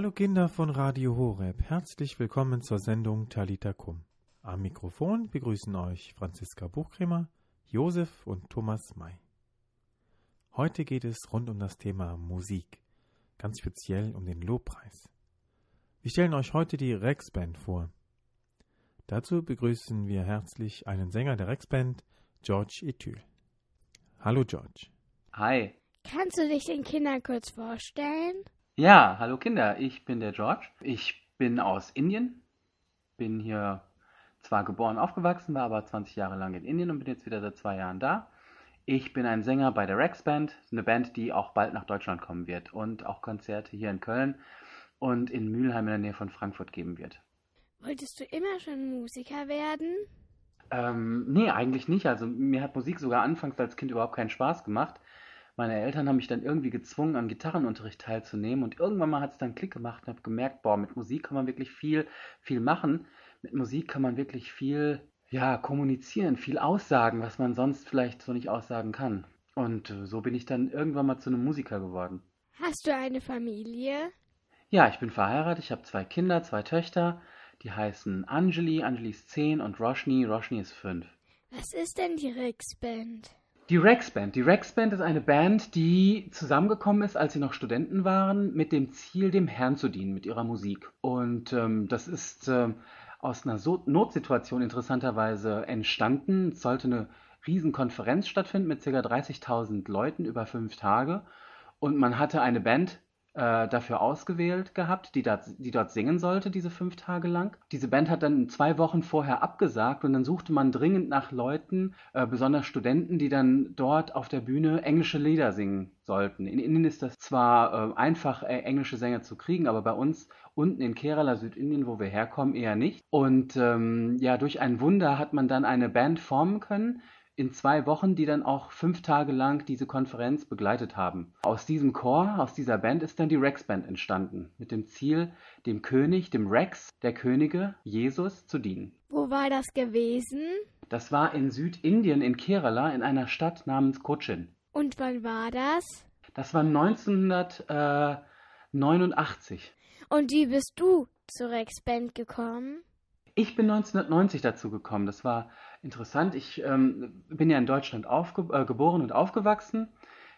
Hallo Kinder von Radio Horeb, herzlich willkommen zur Sendung Talita Kum. Am Mikrofon begrüßen euch Franziska Buchkremer, Josef und Thomas May. Heute geht es rund um das Thema Musik, ganz speziell um den Lobpreis. Wir stellen euch heute die Rex Band vor. Dazu begrüßen wir herzlich einen Sänger der Rex Band, George Ethyl. Hallo George. Hi. Kannst du dich den Kindern kurz vorstellen? Ja, hallo Kinder, ich bin der George. Ich bin aus Indien, bin hier zwar geboren, aufgewachsen, war aber 20 Jahre lang in Indien und bin jetzt wieder seit zwei Jahren da. Ich bin ein Sänger bei der Rex Band, eine Band, die auch bald nach Deutschland kommen wird und auch Konzerte hier in Köln und in Mülheim in der Nähe von Frankfurt geben wird. Wolltest du immer schon Musiker werden? Ähm, nee, eigentlich nicht. Also mir hat Musik sogar anfangs als Kind überhaupt keinen Spaß gemacht. Meine Eltern haben mich dann irgendwie gezwungen, am Gitarrenunterricht teilzunehmen und irgendwann mal hat es dann Klick gemacht und habe gemerkt, boah, mit Musik kann man wirklich viel, viel machen. Mit Musik kann man wirklich viel, ja, kommunizieren, viel aussagen, was man sonst vielleicht so nicht aussagen kann. Und äh, so bin ich dann irgendwann mal zu einem Musiker geworden. Hast du eine Familie? Ja, ich bin verheiratet, ich habe zwei Kinder, zwei Töchter. Die heißen Anjali, Anjali ist 10 und Roshni, Roshni ist 5. Was ist denn die Rex Band? Die Rex Band. Die Rex Band ist eine Band, die zusammengekommen ist, als sie noch Studenten waren, mit dem Ziel, dem Herrn zu dienen mit ihrer Musik. Und ähm, das ist ähm, aus einer so Notsituation interessanterweise entstanden. Es sollte eine Riesenkonferenz stattfinden mit ca. 30.000 Leuten über fünf Tage. Und man hatte eine Band dafür ausgewählt gehabt, die, dat, die dort singen sollte, diese fünf Tage lang. Diese Band hat dann zwei Wochen vorher abgesagt und dann suchte man dringend nach Leuten, äh, besonders Studenten, die dann dort auf der Bühne englische Lieder singen sollten. In Indien ist das zwar äh, einfach, äh, englische Sänger zu kriegen, aber bei uns unten in Kerala, Südindien, wo wir herkommen, eher nicht. Und ähm, ja, durch ein Wunder hat man dann eine Band formen können, in zwei Wochen, die dann auch fünf Tage lang diese Konferenz begleitet haben. Aus diesem Chor, aus dieser Band ist dann die Rex Band entstanden, mit dem Ziel, dem König, dem Rex der Könige, Jesus, zu dienen. Wo war das gewesen? Das war in Südindien, in Kerala, in einer Stadt namens Cochin. Und wann war das? Das war 1989. Und wie bist du zur Rex Band gekommen? Ich bin 1990 dazu gekommen. Das war interessant. Ich ähm, bin ja in Deutschland äh, geboren und aufgewachsen.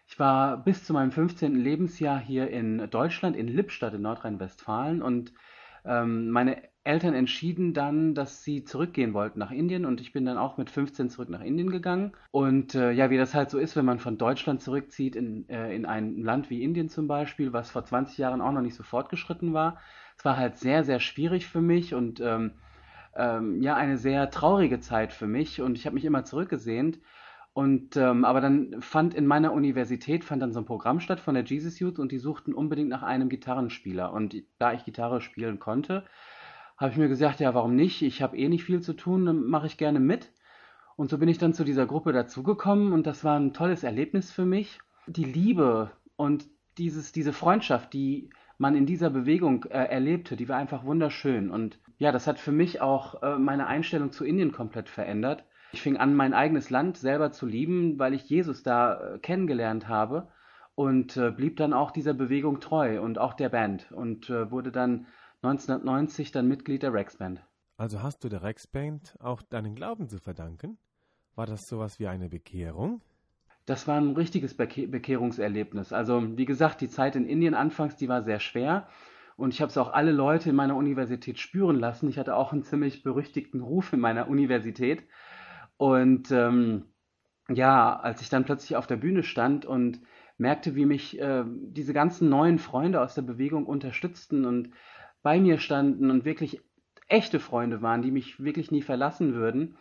Ich war bis zu meinem 15. Lebensjahr hier in Deutschland, in Lippstadt in Nordrhein-Westfalen. Und ähm, meine Eltern entschieden dann, dass sie zurückgehen wollten nach Indien. Und ich bin dann auch mit 15 zurück nach Indien gegangen. Und äh, ja, wie das halt so ist, wenn man von Deutschland zurückzieht in, äh, in ein Land wie Indien zum Beispiel, was vor 20 Jahren auch noch nicht so fortgeschritten war. Es war halt sehr, sehr schwierig für mich und ähm, ähm, ja eine sehr traurige Zeit für mich und ich habe mich immer zurückgesehnt. Und ähm, aber dann fand in meiner Universität fand dann so ein Programm statt von der Jesus Youth und die suchten unbedingt nach einem Gitarrenspieler. Und da ich Gitarre spielen konnte, habe ich mir gesagt, ja, warum nicht? Ich habe eh nicht viel zu tun, dann mache ich gerne mit. Und so bin ich dann zu dieser Gruppe dazugekommen und das war ein tolles Erlebnis für mich. Die Liebe und dieses, diese Freundschaft, die man in dieser Bewegung äh, erlebte, die war einfach wunderschön. Und ja, das hat für mich auch äh, meine Einstellung zu Indien komplett verändert. Ich fing an, mein eigenes Land selber zu lieben, weil ich Jesus da äh, kennengelernt habe und äh, blieb dann auch dieser Bewegung treu und auch der Band und äh, wurde dann 1990 dann Mitglied der Rex Band. Also hast du der Rex Band auch deinen Glauben zu verdanken? War das sowas wie eine Bekehrung? Das war ein richtiges Beke Bekehrungserlebnis. Also wie gesagt, die Zeit in Indien anfangs, die war sehr schwer. Und ich habe es auch alle Leute in meiner Universität spüren lassen. Ich hatte auch einen ziemlich berüchtigten Ruf in meiner Universität. Und ähm, ja, als ich dann plötzlich auf der Bühne stand und merkte, wie mich äh, diese ganzen neuen Freunde aus der Bewegung unterstützten und bei mir standen und wirklich echte Freunde waren, die mich wirklich nie verlassen würden,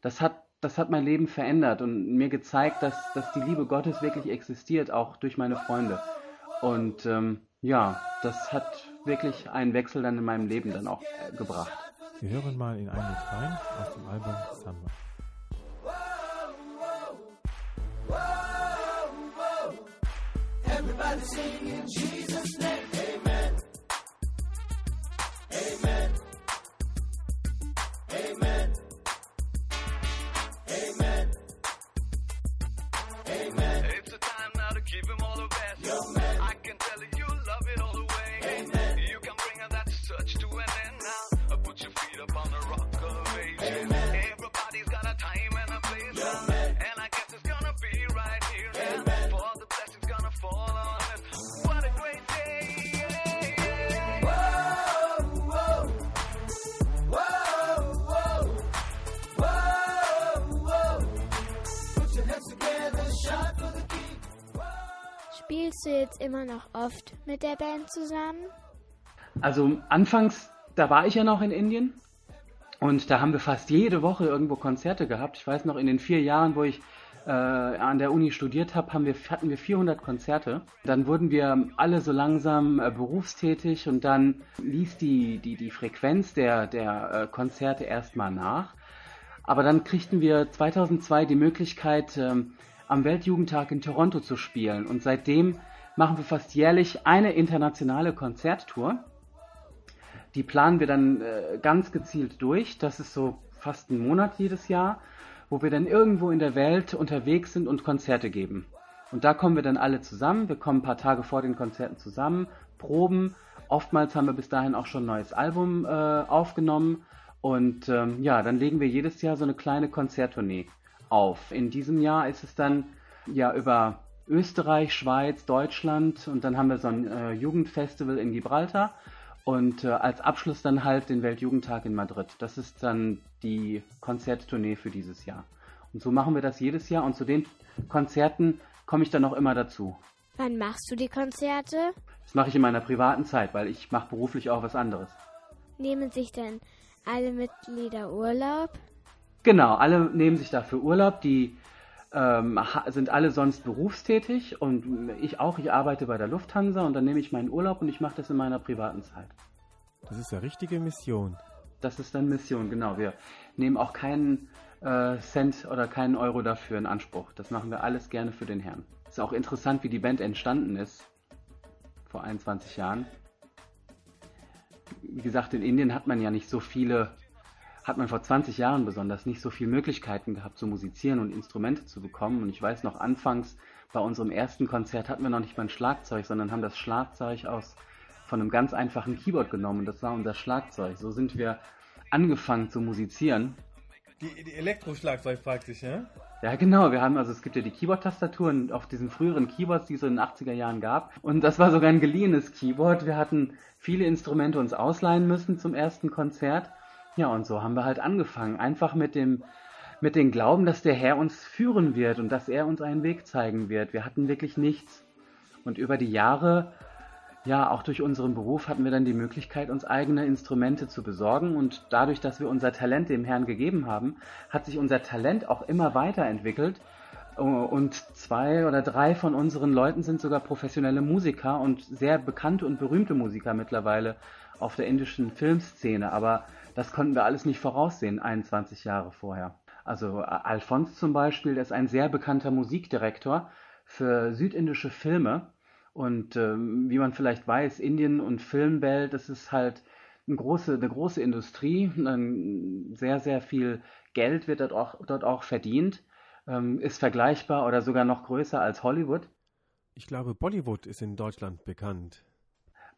das hat das hat mein Leben verändert und mir gezeigt, dass, dass die Liebe Gottes wirklich existiert, auch durch meine Freunde. Und ähm, ja, das hat wirklich einen Wechsel dann in meinem Leben dann auch äh, gebracht. Wir hören mal in ein Lied rein aus dem Album Samba. Everybody sing in Jesus' name. time and a place. Yeah, and I guess it's gonna be right here. Yeah, for the blessings gonna fall on us. What a great day. Spielst du jetzt immer noch oft mit der Band zusammen? Also anfangs, da war ich ja noch in Indien und da haben wir fast jede Woche irgendwo Konzerte gehabt. Ich weiß noch, in den vier Jahren, wo ich äh, an der Uni studiert habe, haben wir, hatten wir 400 Konzerte. Dann wurden wir alle so langsam äh, berufstätig und dann ließ die, die, die Frequenz der, der äh, Konzerte erstmal nach. Aber dann kriegten wir 2002 die Möglichkeit, ähm, am Weltjugendtag in Toronto zu spielen. Und seitdem machen wir fast jährlich eine internationale Konzerttour. Die planen wir dann äh, ganz gezielt durch. Das ist so fast ein Monat jedes Jahr, wo wir dann irgendwo in der Welt unterwegs sind und Konzerte geben. Und da kommen wir dann alle zusammen. Wir kommen ein paar Tage vor den Konzerten zusammen, proben. Oftmals haben wir bis dahin auch schon ein neues Album äh, aufgenommen. Und ähm, ja, dann legen wir jedes Jahr so eine kleine Konzerttournee auf. In diesem Jahr ist es dann ja über Österreich, Schweiz, Deutschland und dann haben wir so ein äh, Jugendfestival in Gibraltar und äh, als Abschluss dann halt den Weltjugendtag in Madrid. Das ist dann die Konzerttournee für dieses Jahr. Und so machen wir das jedes Jahr und zu den Konzerten komme ich dann auch immer dazu. Wann machst du die Konzerte? Das mache ich in meiner privaten Zeit, weil ich mache beruflich auch was anderes. Nehmen sich denn alle Mitglieder Urlaub? Genau, alle nehmen sich dafür Urlaub, die ähm, sind alle sonst berufstätig und ich auch, ich arbeite bei der Lufthansa und dann nehme ich meinen Urlaub und ich mache das in meiner privaten Zeit. Das ist ja richtige Mission. Das ist dann Mission, genau. Wir nehmen auch keinen äh, Cent oder keinen Euro dafür in Anspruch. Das machen wir alles gerne für den Herrn. Ist auch interessant, wie die Band entstanden ist. Vor 21 Jahren. Wie gesagt, in Indien hat man ja nicht so viele hat man vor 20 Jahren besonders nicht so viele Möglichkeiten gehabt zu musizieren und Instrumente zu bekommen. Und ich weiß noch, anfangs bei unserem ersten Konzert hatten wir noch nicht mal ein Schlagzeug, sondern haben das Schlagzeug aus von einem ganz einfachen Keyboard genommen. Das war unser Schlagzeug. So sind wir angefangen zu musizieren. Die, die Elektroschlagzeug praktisch, ja? Ja, genau. Wir haben, also es gibt ja die Keyboard-Tastaturen auf diesen früheren Keyboards, die es in den 80er Jahren gab. Und das war sogar ein geliehenes Keyboard. Wir hatten viele Instrumente uns ausleihen müssen zum ersten Konzert. Ja, und so haben wir halt angefangen. Einfach mit dem, mit dem Glauben, dass der Herr uns führen wird und dass er uns einen Weg zeigen wird. Wir hatten wirklich nichts. Und über die Jahre, ja, auch durch unseren Beruf hatten wir dann die Möglichkeit, uns eigene Instrumente zu besorgen. Und dadurch, dass wir unser Talent dem Herrn gegeben haben, hat sich unser Talent auch immer weiterentwickelt. Und zwei oder drei von unseren Leuten sind sogar professionelle Musiker und sehr bekannte und berühmte Musiker mittlerweile auf der indischen Filmszene. Aber das konnten wir alles nicht voraussehen, 21 Jahre vorher. Also Alphonse zum Beispiel, der ist ein sehr bekannter Musikdirektor für südindische Filme. Und ähm, wie man vielleicht weiß, Indien und Filmwelt, das ist halt eine große, eine große Industrie. sehr, sehr viel Geld wird dort auch, dort auch verdient. Ähm, ist vergleichbar oder sogar noch größer als Hollywood. Ich glaube, Bollywood ist in Deutschland bekannt.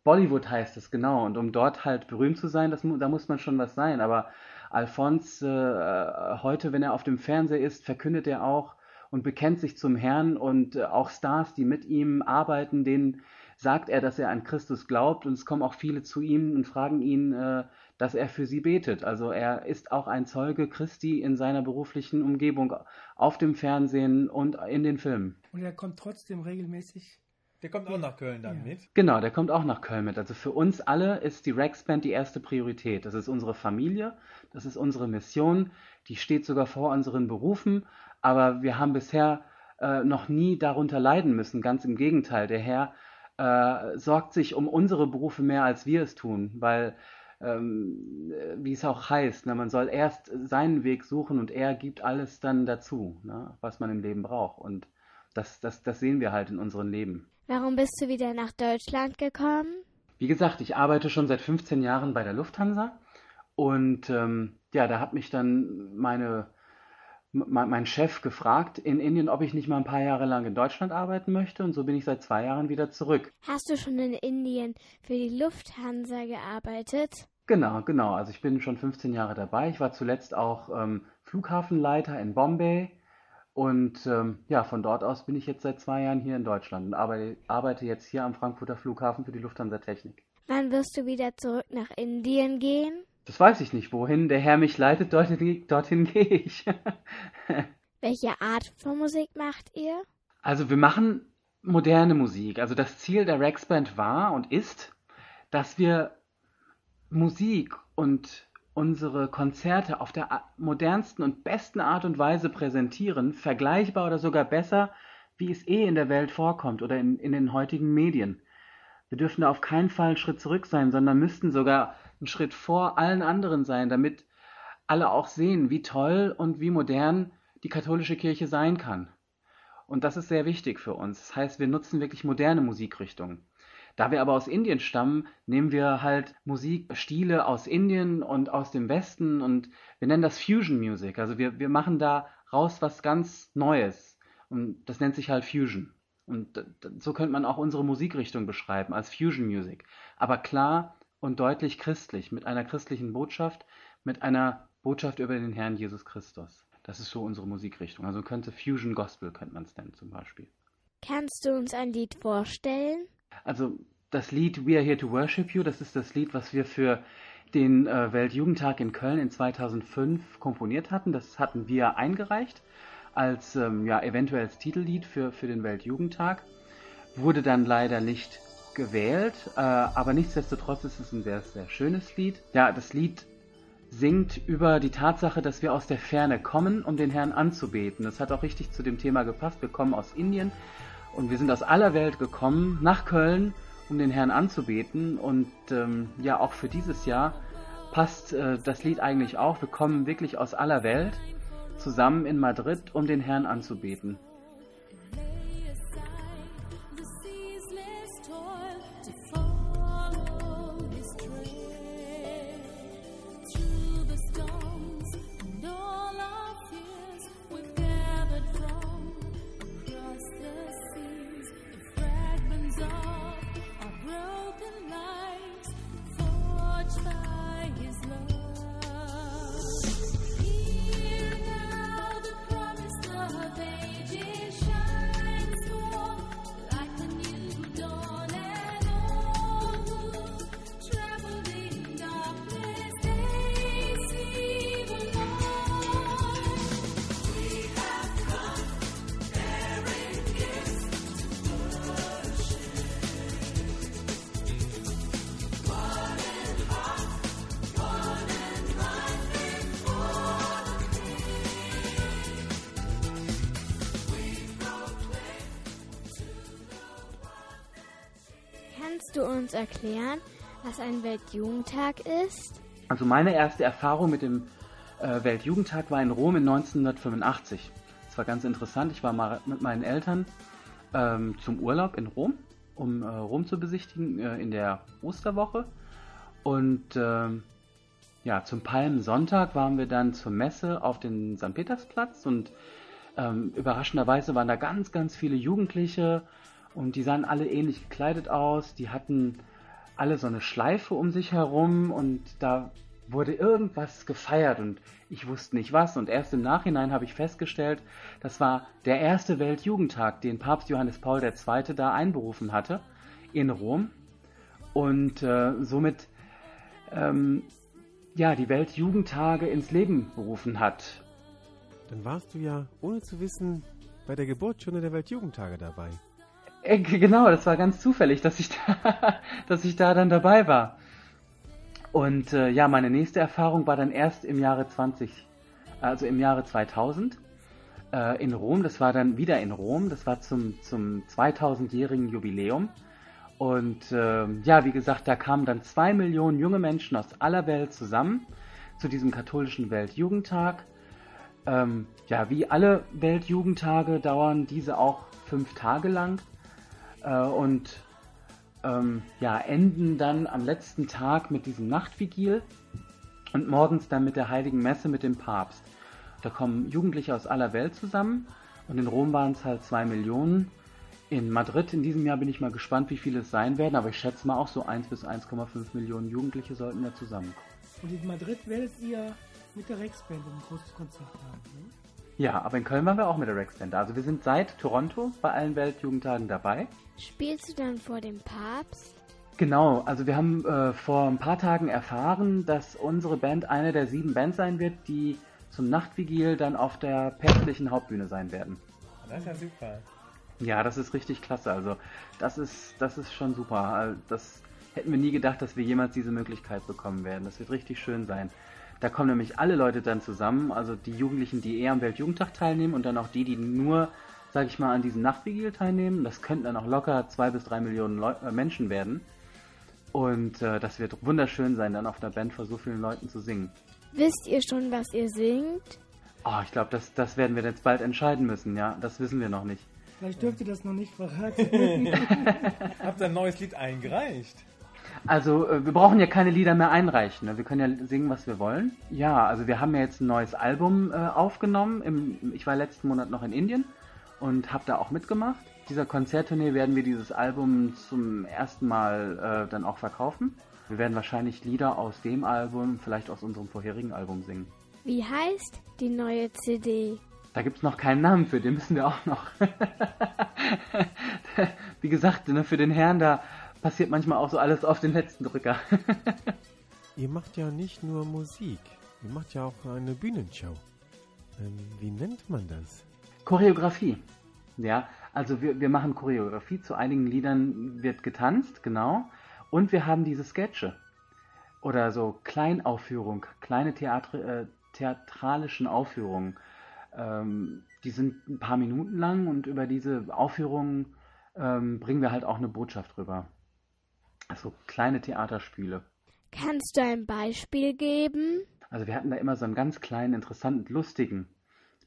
Bollywood heißt es, genau. Und um dort halt berühmt zu sein, das, da muss man schon was sein. Aber Alphonse, äh, heute, wenn er auf dem Fernseher ist, verkündet er auch und bekennt sich zum Herrn und äh, auch Stars, die mit ihm arbeiten, denen sagt er, dass er an Christus glaubt und es kommen auch viele zu ihm und fragen ihn, äh, dass er für sie betet. Also er ist auch ein Zeuge Christi in seiner beruflichen Umgebung, auf dem Fernsehen und in den Filmen. Und er kommt trotzdem regelmäßig der kommt auch nach Köln dann ja. mit? Genau, der kommt auch nach Köln mit. Also für uns alle ist die Rex Band die erste Priorität. Das ist unsere Familie, das ist unsere Mission, die steht sogar vor unseren Berufen, aber wir haben bisher äh, noch nie darunter leiden müssen. Ganz im Gegenteil, der Herr äh, sorgt sich um unsere Berufe mehr, als wir es tun, weil ähm, wie es auch heißt, ne, man soll erst seinen Weg suchen und er gibt alles dann dazu, ne, was man im Leben braucht. Und das, das, das sehen wir halt in unserem Leben. Warum bist du wieder nach Deutschland gekommen? Wie gesagt, ich arbeite schon seit 15 Jahren bei der Lufthansa und ähm, ja, da hat mich dann meine, mein Chef gefragt in Indien, ob ich nicht mal ein paar Jahre lang in Deutschland arbeiten möchte und so bin ich seit zwei Jahren wieder zurück. Hast du schon in Indien für die Lufthansa gearbeitet? Genau, genau. Also ich bin schon 15 Jahre dabei. Ich war zuletzt auch ähm, Flughafenleiter in Bombay und ähm, ja, von dort aus bin ich jetzt seit zwei Jahren hier in Deutschland und arbeite, arbeite jetzt hier am Frankfurter Flughafen für die Lufthansa Technik. Wann wirst du wieder zurück nach Indien gehen? Das weiß ich nicht. Wohin der Herr mich leitet, dorthin, dorthin gehe ich. Welche Art von Musik macht ihr? Also wir machen moderne Musik. Also das Ziel der Rex Band war und ist, dass wir Musik und unsere Konzerte auf der modernsten und besten Art und Weise präsentieren, vergleichbar oder sogar besser, wie es eh in der Welt vorkommt oder in, in den heutigen Medien. Wir dürfen da auf keinen Fall einen Schritt zurück sein, sondern müssten sogar einen Schritt vor allen anderen sein, damit alle auch sehen, wie toll und wie modern die katholische Kirche sein kann. Und das ist sehr wichtig für uns. Das heißt, wir nutzen wirklich moderne Musikrichtungen. Da wir aber aus Indien stammen, nehmen wir halt Musikstile aus Indien und aus dem Westen und wir nennen das Fusion Music. Also wir, wir machen da raus was ganz Neues. Und das nennt sich halt Fusion. Und so könnte man auch unsere Musikrichtung beschreiben, als Fusion Music. Aber klar und deutlich christlich, mit einer christlichen Botschaft, mit einer Botschaft über den Herrn Jesus Christus. Das ist so unsere Musikrichtung. Also könnte Fusion Gospel, könnte man es nennen zum Beispiel. Kannst du uns ein Lied vorstellen? Also das Lied We Are Here to Worship You, das ist das Lied, was wir für den äh, Weltjugendtag in Köln in 2005 komponiert hatten. Das hatten wir eingereicht als ähm, ja, eventuelles Titellied für, für den Weltjugendtag. Wurde dann leider nicht gewählt, äh, aber nichtsdestotrotz ist es ein sehr, sehr schönes Lied. Ja, das Lied singt über die Tatsache, dass wir aus der Ferne kommen, um den Herrn anzubeten. Das hat auch richtig zu dem Thema gepasst. Wir kommen aus Indien und wir sind aus aller Welt gekommen nach Köln, um den Herrn anzubeten. Und ähm, ja, auch für dieses Jahr passt äh, das Lied eigentlich auch. Wir kommen wirklich aus aller Welt zusammen in Madrid, um den Herrn anzubeten. Kannst du uns erklären, was ein Weltjugendtag ist? Also meine erste Erfahrung mit dem äh, Weltjugendtag war in Rom in 1985. Das war ganz interessant. Ich war mal mit meinen Eltern ähm, zum Urlaub in Rom, um äh, Rom zu besichtigen äh, in der Osterwoche. Und ähm, ja, zum Palmsonntag waren wir dann zur Messe auf den St. Petersplatz und ähm, überraschenderweise waren da ganz, ganz viele Jugendliche und die sahen alle ähnlich gekleidet aus. Die hatten alle so eine Schleife um sich herum und da wurde irgendwas gefeiert und ich wusste nicht was. Und erst im Nachhinein habe ich festgestellt, das war der erste Weltjugendtag, den Papst Johannes Paul II. da einberufen hatte in Rom. Und äh, somit ähm, ja, die Weltjugendtage ins Leben berufen hat. Dann warst du ja, ohne zu wissen, bei der Geburtsstunde der Weltjugendtage dabei. Äh, genau, das war ganz zufällig, dass ich da, dass ich da dann dabei war. Und äh, ja, meine nächste Erfahrung war dann erst im Jahre 20, also im Jahre 2000 äh, in Rom. Das war dann wieder in Rom. Das war zum, zum 2000-jährigen Jubiläum. Und äh, ja, wie gesagt, da kamen dann zwei Millionen junge Menschen aus aller Welt zusammen zu diesem katholischen Weltjugendtag. Ähm, ja, wie alle Weltjugendtage dauern diese auch fünf Tage lang äh, und ähm, ja, enden dann am letzten Tag mit diesem Nachtvigil und morgens dann mit der Heiligen Messe mit dem Papst. Da kommen Jugendliche aus aller Welt zusammen und in Rom waren es halt zwei Millionen. In Madrid in diesem Jahr bin ich mal gespannt, wie viele es sein werden, aber ich schätze mal auch so 1 bis 1,5 Millionen Jugendliche sollten da zusammenkommen. Und in Madrid werdet ihr mit der Rex-Band ein großes Konzert haben, ne? Ja, aber in Köln waren wir auch mit der Rex Band. Also wir sind seit Toronto bei allen Weltjugendtagen dabei. Spielst du dann vor dem Papst? Genau, also wir haben äh, vor ein paar Tagen erfahren, dass unsere Band eine der sieben Bands sein wird, die zum Nachtvigil dann auf der päpstlichen Hauptbühne sein werden. Das ist ja super. Ja, das ist richtig klasse. Also das ist, das ist schon super. Das hätten wir nie gedacht, dass wir jemals diese Möglichkeit bekommen werden. Das wird richtig schön sein. Da kommen nämlich alle Leute dann zusammen, also die Jugendlichen, die eher am Weltjugendtag teilnehmen und dann auch die, die nur, sag ich mal, an diesem Nachtvigil teilnehmen. Das könnten dann auch locker zwei bis drei Millionen Leu äh, Menschen werden. Und äh, das wird wunderschön sein, dann auf einer Band vor so vielen Leuten zu singen. Wisst ihr schon, was ihr singt? Oh, ich glaube, das, das werden wir jetzt bald entscheiden müssen, ja. Das wissen wir noch nicht. Vielleicht dürft ihr das noch nicht verraten. Habt ihr ein neues Lied eingereicht? Also, äh, wir brauchen ja keine Lieder mehr einreichen. Ne? Wir können ja singen, was wir wollen. Ja, also wir haben ja jetzt ein neues Album äh, aufgenommen. Im, ich war letzten Monat noch in Indien und habe da auch mitgemacht. Dieser Konzerttournee werden wir dieses Album zum ersten Mal äh, dann auch verkaufen. Wir werden wahrscheinlich Lieder aus dem Album, vielleicht aus unserem vorherigen Album singen. Wie heißt die neue CD? Da gibt es noch keinen Namen für, den müssen wir auch noch. Wie gesagt, ne, für den Herrn, da passiert manchmal auch so alles auf den letzten Drücker. ihr macht ja nicht nur Musik, ihr macht ja auch eine Bühnenshow. Ähm, wie nennt man das? Choreografie. Ja, also wir, wir machen Choreografie. Zu einigen Liedern wird getanzt, genau. Und wir haben diese Sketche. Oder so Kleinaufführung, kleine Theatri äh, theatralischen Aufführungen. Ähm, die sind ein paar Minuten lang und über diese Aufführungen ähm, bringen wir halt auch eine Botschaft rüber. Also kleine Theaterspiele. Kannst du ein Beispiel geben? Also wir hatten da immer so einen ganz kleinen, interessanten, lustigen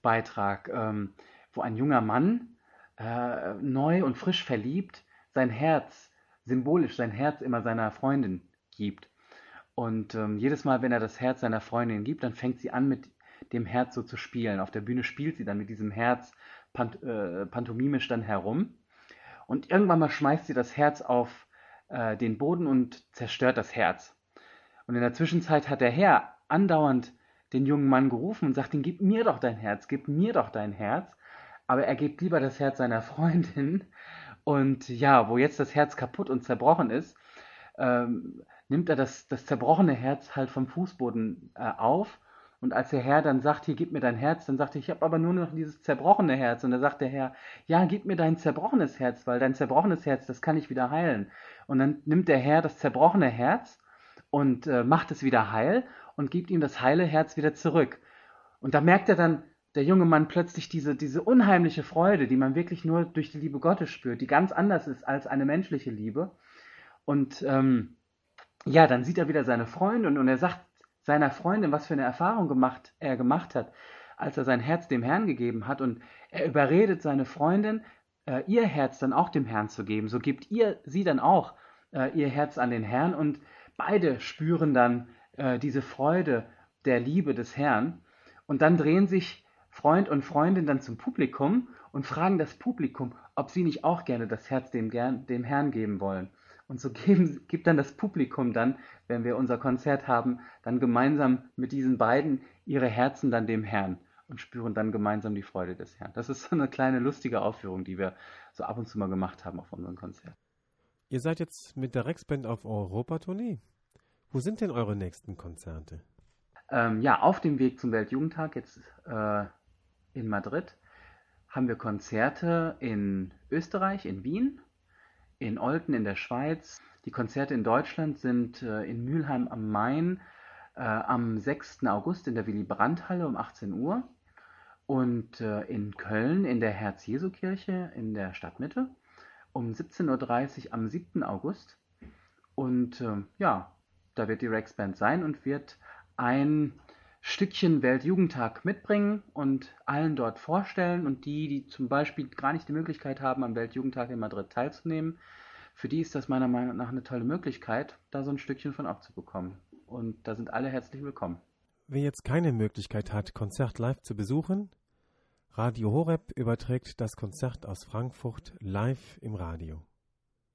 Beitrag, ähm, wo ein junger Mann äh, neu und frisch verliebt sein Herz, symbolisch sein Herz immer seiner Freundin gibt. Und ähm, jedes Mal, wenn er das Herz seiner Freundin gibt, dann fängt sie an, mit dem Herz so zu spielen. Auf der Bühne spielt sie dann mit diesem Herz pant äh, pantomimisch dann herum. Und irgendwann mal schmeißt sie das Herz auf äh, den Boden und zerstört das Herz. Und in der Zwischenzeit hat der Herr andauernd den jungen Mann gerufen und sagt ihm, gib mir doch dein Herz, gib mir doch dein Herz. Aber er gibt lieber das Herz seiner Freundin. Und ja, wo jetzt das Herz kaputt und zerbrochen ist, ähm, nimmt er das, das zerbrochene Herz halt vom Fußboden äh, auf. Und als der Herr dann sagt, hier, gib mir dein Herz, dann sagt er, ich habe aber nur noch dieses zerbrochene Herz. Und dann sagt der Herr, ja, gib mir dein zerbrochenes Herz, weil dein zerbrochenes Herz, das kann ich wieder heilen. Und dann nimmt der Herr das zerbrochene Herz und äh, macht es wieder heil und gibt ihm das heile Herz wieder zurück. Und da merkt er dann, der junge Mann plötzlich diese, diese unheimliche Freude, die man wirklich nur durch die Liebe Gottes spürt, die ganz anders ist als eine menschliche Liebe. Und ähm, ja, dann sieht er wieder seine Freundin und er sagt seiner Freundin, was für eine Erfahrung gemacht, er gemacht hat, als er sein Herz dem Herrn gegeben hat. Und er überredet seine Freundin, äh, ihr Herz dann auch dem Herrn zu geben. So gibt ihr sie dann auch äh, ihr Herz an den Herrn und beide spüren dann äh, diese Freude der Liebe des Herrn. Und dann drehen sich Freund und Freundin dann zum Publikum und fragen das Publikum, ob sie nicht auch gerne das Herz dem, dem Herrn geben wollen. Und so geben, gibt dann das Publikum dann, wenn wir unser Konzert haben, dann gemeinsam mit diesen beiden ihre Herzen dann dem Herrn und spüren dann gemeinsam die Freude des Herrn. Das ist so eine kleine lustige Aufführung, die wir so ab und zu mal gemacht haben auf unseren Konzerten. Ihr seid jetzt mit der Rexband auf Europatournee. Wo sind denn eure nächsten Konzerte? Ähm, ja, auf dem Weg zum Weltjugendtag jetzt äh, in Madrid haben wir Konzerte in Österreich, in Wien, in Olten in der Schweiz. Die Konzerte in Deutschland sind äh, in Mülheim am Main äh, am 6. August in der Willy Brandt Halle um 18 Uhr und äh, in Köln in der Herz-Jesu-Kirche in der Stadtmitte um 17.30 Uhr am 7. August. Und äh, ja, da wird die Rex Band sein und wird ein Stückchen Weltjugendtag mitbringen und allen dort vorstellen. Und die, die zum Beispiel gar nicht die Möglichkeit haben, am Weltjugendtag in Madrid teilzunehmen, für die ist das meiner Meinung nach eine tolle Möglichkeit, da so ein Stückchen von abzubekommen. Und da sind alle herzlich willkommen. Wer jetzt keine Möglichkeit hat, Konzert live zu besuchen, Radio Horeb überträgt das Konzert aus Frankfurt live im Radio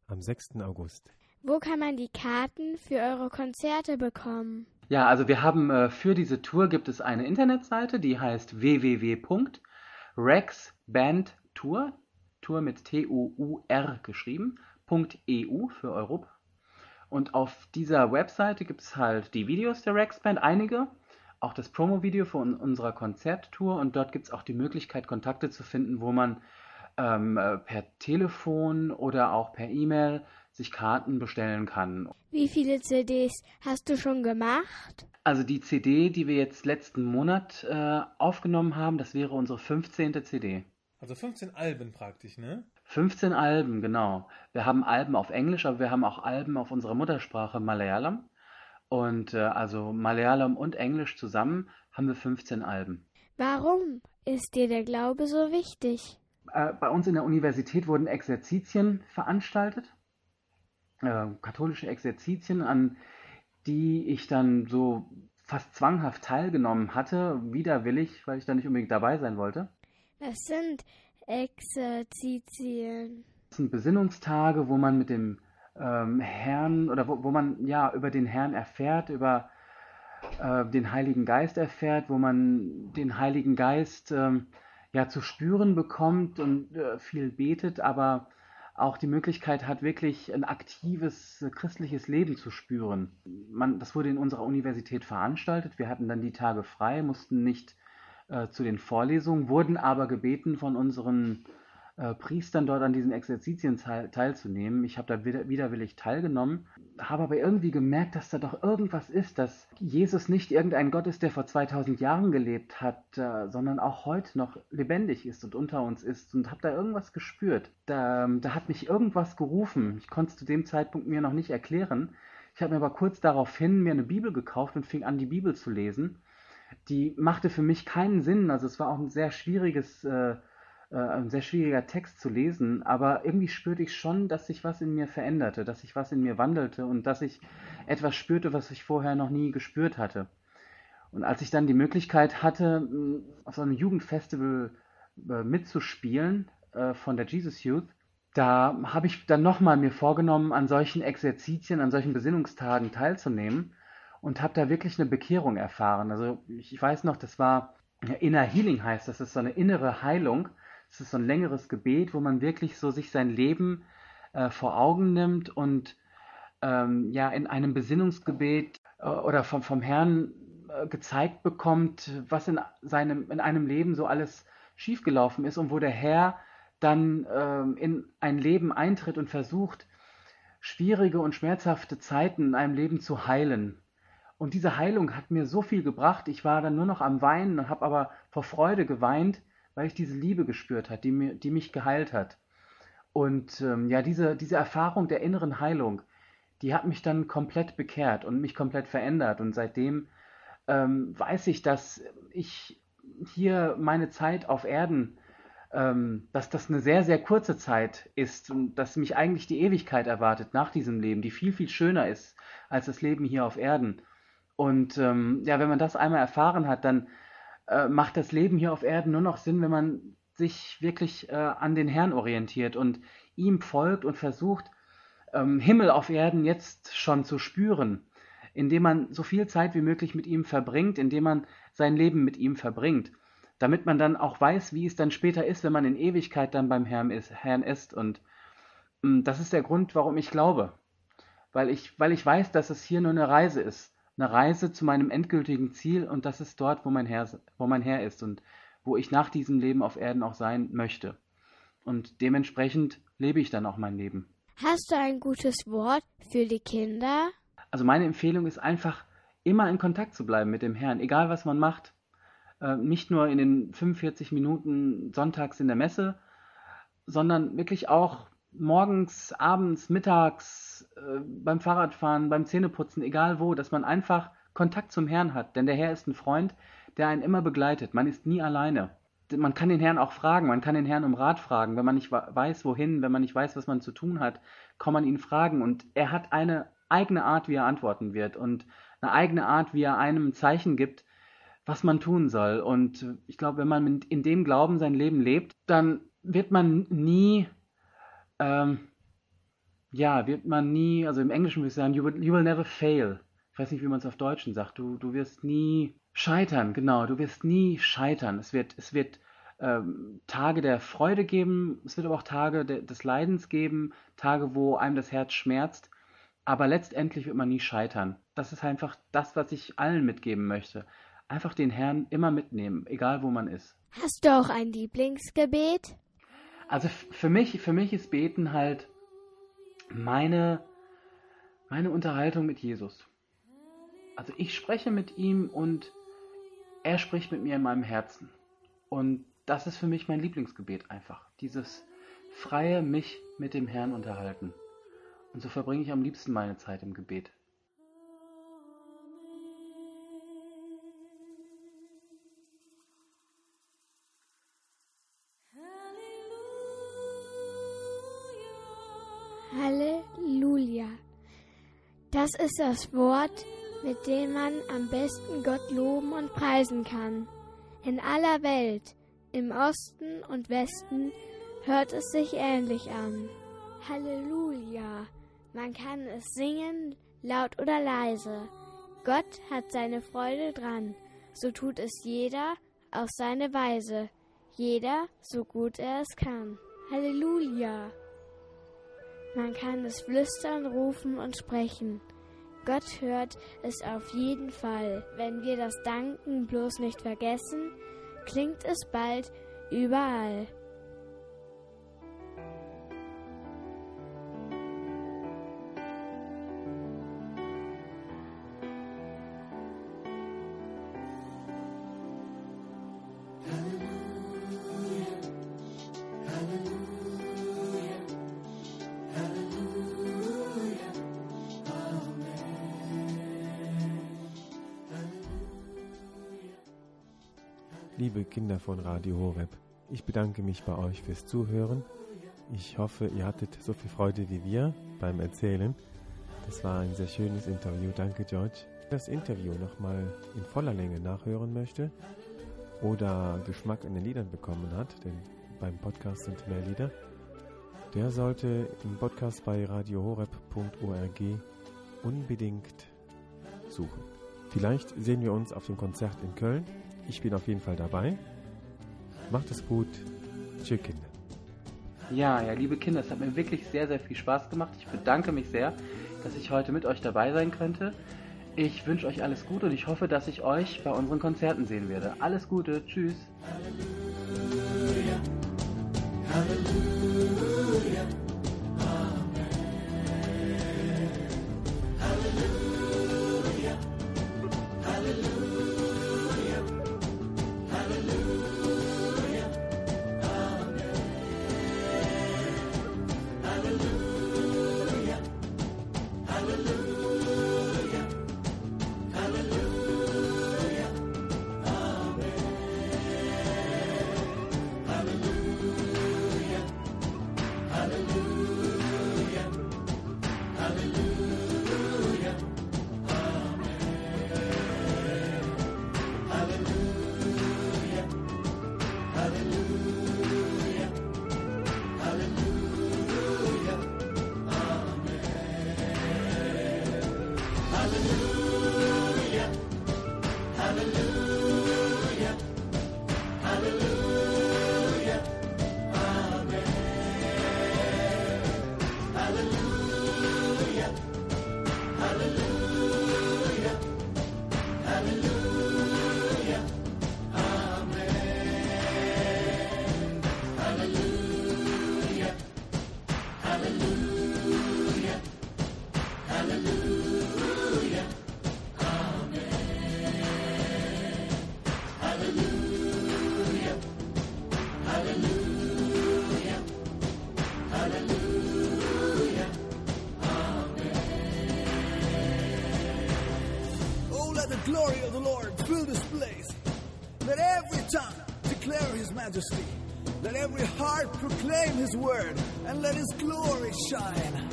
am 6. August. Wo kann man die Karten für eure Konzerte bekommen? Ja, also wir haben äh, für diese Tour gibt es eine Internetseite, die heißt www.rexbandtour, Tour mit T-U-U-R geschrieben, .eu für Europa. Und auf dieser Webseite gibt es halt die Videos der Rexband, einige, auch das Promo-Video von unserer Konzerttour und dort gibt es auch die Möglichkeit, Kontakte zu finden, wo man ähm, äh, per Telefon oder auch per E-Mail sich Karten bestellen kann. Wie viele CDs hast du schon gemacht? Also die CD, die wir jetzt letzten Monat äh, aufgenommen haben, das wäre unsere 15. CD. Also 15 Alben praktisch, ne? 15 Alben, genau. Wir haben Alben auf Englisch, aber wir haben auch Alben auf unserer Muttersprache Malayalam. Und äh, also Malayalam und Englisch zusammen haben wir 15 Alben. Warum ist dir der Glaube so wichtig? Äh, bei uns in der Universität wurden Exerzitien veranstaltet, äh, katholische Exerzitien, an die ich dann so fast zwanghaft teilgenommen hatte, widerwillig, weil ich da nicht unbedingt dabei sein wollte. Was sind Exerzitien? Das sind Besinnungstage, wo man mit dem ähm, Herrn oder wo, wo man ja über den Herrn erfährt, über äh, den Heiligen Geist erfährt, wo man den Heiligen Geist ähm, ja zu spüren bekommt und äh, viel betet, aber auch die Möglichkeit hat, wirklich ein aktives äh, christliches Leben zu spüren. Man, das wurde in unserer Universität veranstaltet. Wir hatten dann die Tage frei, mussten nicht äh, zu den Vorlesungen, wurden aber gebeten von unseren äh, Priestern dort an diesen Exerzitien teil, teilzunehmen. Ich habe da wieder, widerwillig teilgenommen, habe aber irgendwie gemerkt, dass da doch irgendwas ist, dass Jesus nicht irgendein Gott ist, der vor 2000 Jahren gelebt hat, äh, sondern auch heute noch lebendig ist und unter uns ist und habe da irgendwas gespürt. Da, da hat mich irgendwas gerufen. Ich konnte es zu dem Zeitpunkt mir noch nicht erklären. Ich habe mir aber kurz daraufhin mir eine Bibel gekauft und fing an, die Bibel zu lesen. Die machte für mich keinen Sinn. Also es war auch ein sehr schwieriges äh, äh, ein sehr schwieriger Text zu lesen, aber irgendwie spürte ich schon, dass sich was in mir veränderte, dass sich was in mir wandelte und dass ich etwas spürte, was ich vorher noch nie gespürt hatte. Und als ich dann die Möglichkeit hatte, auf so einem Jugendfestival äh, mitzuspielen äh, von der Jesus Youth, da habe ich dann nochmal mir vorgenommen, an solchen Exerzitien, an solchen Besinnungstagen teilzunehmen und habe da wirklich eine Bekehrung erfahren. Also ich weiß noch, das war Inner Healing heißt, das ist so eine innere Heilung, es ist so ein längeres Gebet, wo man wirklich so sich sein Leben äh, vor Augen nimmt und ähm, ja in einem Besinnungsgebet äh, oder vom, vom Herrn äh, gezeigt bekommt, was in seinem in einem Leben so alles schiefgelaufen ist und wo der Herr dann ähm, in ein Leben eintritt und versucht, schwierige und schmerzhafte Zeiten in einem Leben zu heilen. Und diese Heilung hat mir so viel gebracht. Ich war dann nur noch am Weinen und habe aber vor Freude geweint, weil ich diese Liebe gespürt hat, die, mir, die mich geheilt hat. Und ähm, ja, diese, diese Erfahrung der inneren Heilung, die hat mich dann komplett bekehrt und mich komplett verändert. Und seitdem ähm, weiß ich, dass ich hier meine Zeit auf Erden, ähm, dass das eine sehr, sehr kurze Zeit ist und dass mich eigentlich die Ewigkeit erwartet nach diesem Leben, die viel, viel schöner ist als das Leben hier auf Erden. Und ähm, ja, wenn man das einmal erfahren hat, dann äh, macht das Leben hier auf Erden nur noch Sinn, wenn man sich wirklich äh, an den Herrn orientiert und ihm folgt und versucht, ähm, Himmel auf Erden jetzt schon zu spüren, indem man so viel Zeit wie möglich mit ihm verbringt, indem man sein Leben mit ihm verbringt, damit man dann auch weiß, wie es dann später ist, wenn man in Ewigkeit dann beim Herrn ist. Herrn ist. Und ähm, das ist der Grund, warum ich glaube, weil ich, weil ich weiß, dass es hier nur eine Reise ist eine Reise zu meinem endgültigen Ziel und das ist dort, wo mein Herr, wo mein Herr ist und wo ich nach diesem Leben auf Erden auch sein möchte. Und dementsprechend lebe ich dann auch mein Leben. Hast du ein gutes Wort für die Kinder? Also meine Empfehlung ist einfach, immer in Kontakt zu bleiben mit dem Herrn, egal was man macht. Äh, nicht nur in den 45 Minuten sonntags in der Messe, sondern wirklich auch morgens, abends, mittags, äh, beim Fahrradfahren, beim Zähneputzen, egal wo, dass man einfach Kontakt zum Herrn hat. Denn der Herr ist ein Freund, der einen immer begleitet. Man ist nie alleine. Man kann den Herrn auch fragen, man kann den Herrn um Rat fragen. Wenn man nicht weiß, wohin, wenn man nicht weiß, was man zu tun hat, kann man ihn fragen. Und er hat eine eigene Art, wie er antworten wird und eine eigene Art, wie er einem ein Zeichen gibt, was man tun soll. Und ich glaube, wenn man in dem Glauben sein Leben lebt, dann wird man nie ähm, ja, wird man nie, also im Englischen würde ich sagen, you will, you will never fail. Ich weiß nicht, wie man es auf Deutschen sagt. Du, du wirst nie scheitern, genau, du wirst nie scheitern. Es wird, es wird ähm, Tage der Freude geben, es wird aber auch Tage de, des Leidens geben, Tage, wo einem das Herz schmerzt. Aber letztendlich wird man nie scheitern. Das ist einfach das, was ich allen mitgeben möchte. Einfach den Herrn immer mitnehmen, egal wo man ist. Hast du auch ein Lieblingsgebet? Also für mich, für mich ist Beten halt meine, meine Unterhaltung mit Jesus. Also ich spreche mit ihm und er spricht mit mir in meinem Herzen. Und das ist für mich mein Lieblingsgebet einfach. Dieses freie mich mit dem Herrn unterhalten. Und so verbringe ich am liebsten meine Zeit im Gebet. Das ist das Wort, mit dem man am besten Gott loben und preisen kann. In aller Welt, im Osten und Westen, hört es sich ähnlich an. Halleluja. Man kann es singen, laut oder leise. Gott hat seine Freude dran. So tut es jeder auf seine Weise. Jeder, so gut er es kann. Halleluja. Man kann es flüstern, rufen und sprechen. Gott hört es auf jeden Fall. Wenn wir das Danken bloß nicht vergessen, klingt es bald überall. Kinder von Radio Horeb, ich bedanke mich bei euch fürs Zuhören. Ich hoffe, ihr hattet so viel Freude wie wir beim Erzählen. Das war ein sehr schönes Interview. Danke, George. Wer das Interview nochmal in voller Länge nachhören möchte oder Geschmack an den Liedern bekommen hat, denn beim Podcast sind mehr Lieder, der sollte im Podcast bei radiohoreb.org unbedingt suchen. Vielleicht sehen wir uns auf dem Konzert in Köln. Ich bin auf jeden Fall dabei. Macht es gut. Tschüss, Kinder. Ja, ja, liebe Kinder, es hat mir wirklich sehr, sehr viel Spaß gemacht. Ich bedanke mich sehr, dass ich heute mit euch dabei sein könnte. Ich wünsche euch alles Gute und ich hoffe, dass ich euch bei unseren Konzerten sehen werde. Alles Gute, tschüss. Glory of the Lord fill this place. Let every tongue declare his majesty. Let every heart proclaim his word, and let his glory shine.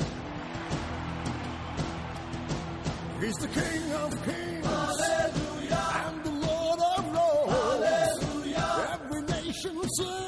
He's the King of kings. Hallelujah. And the Lord of lords. Hallelujah. Every nation will sing.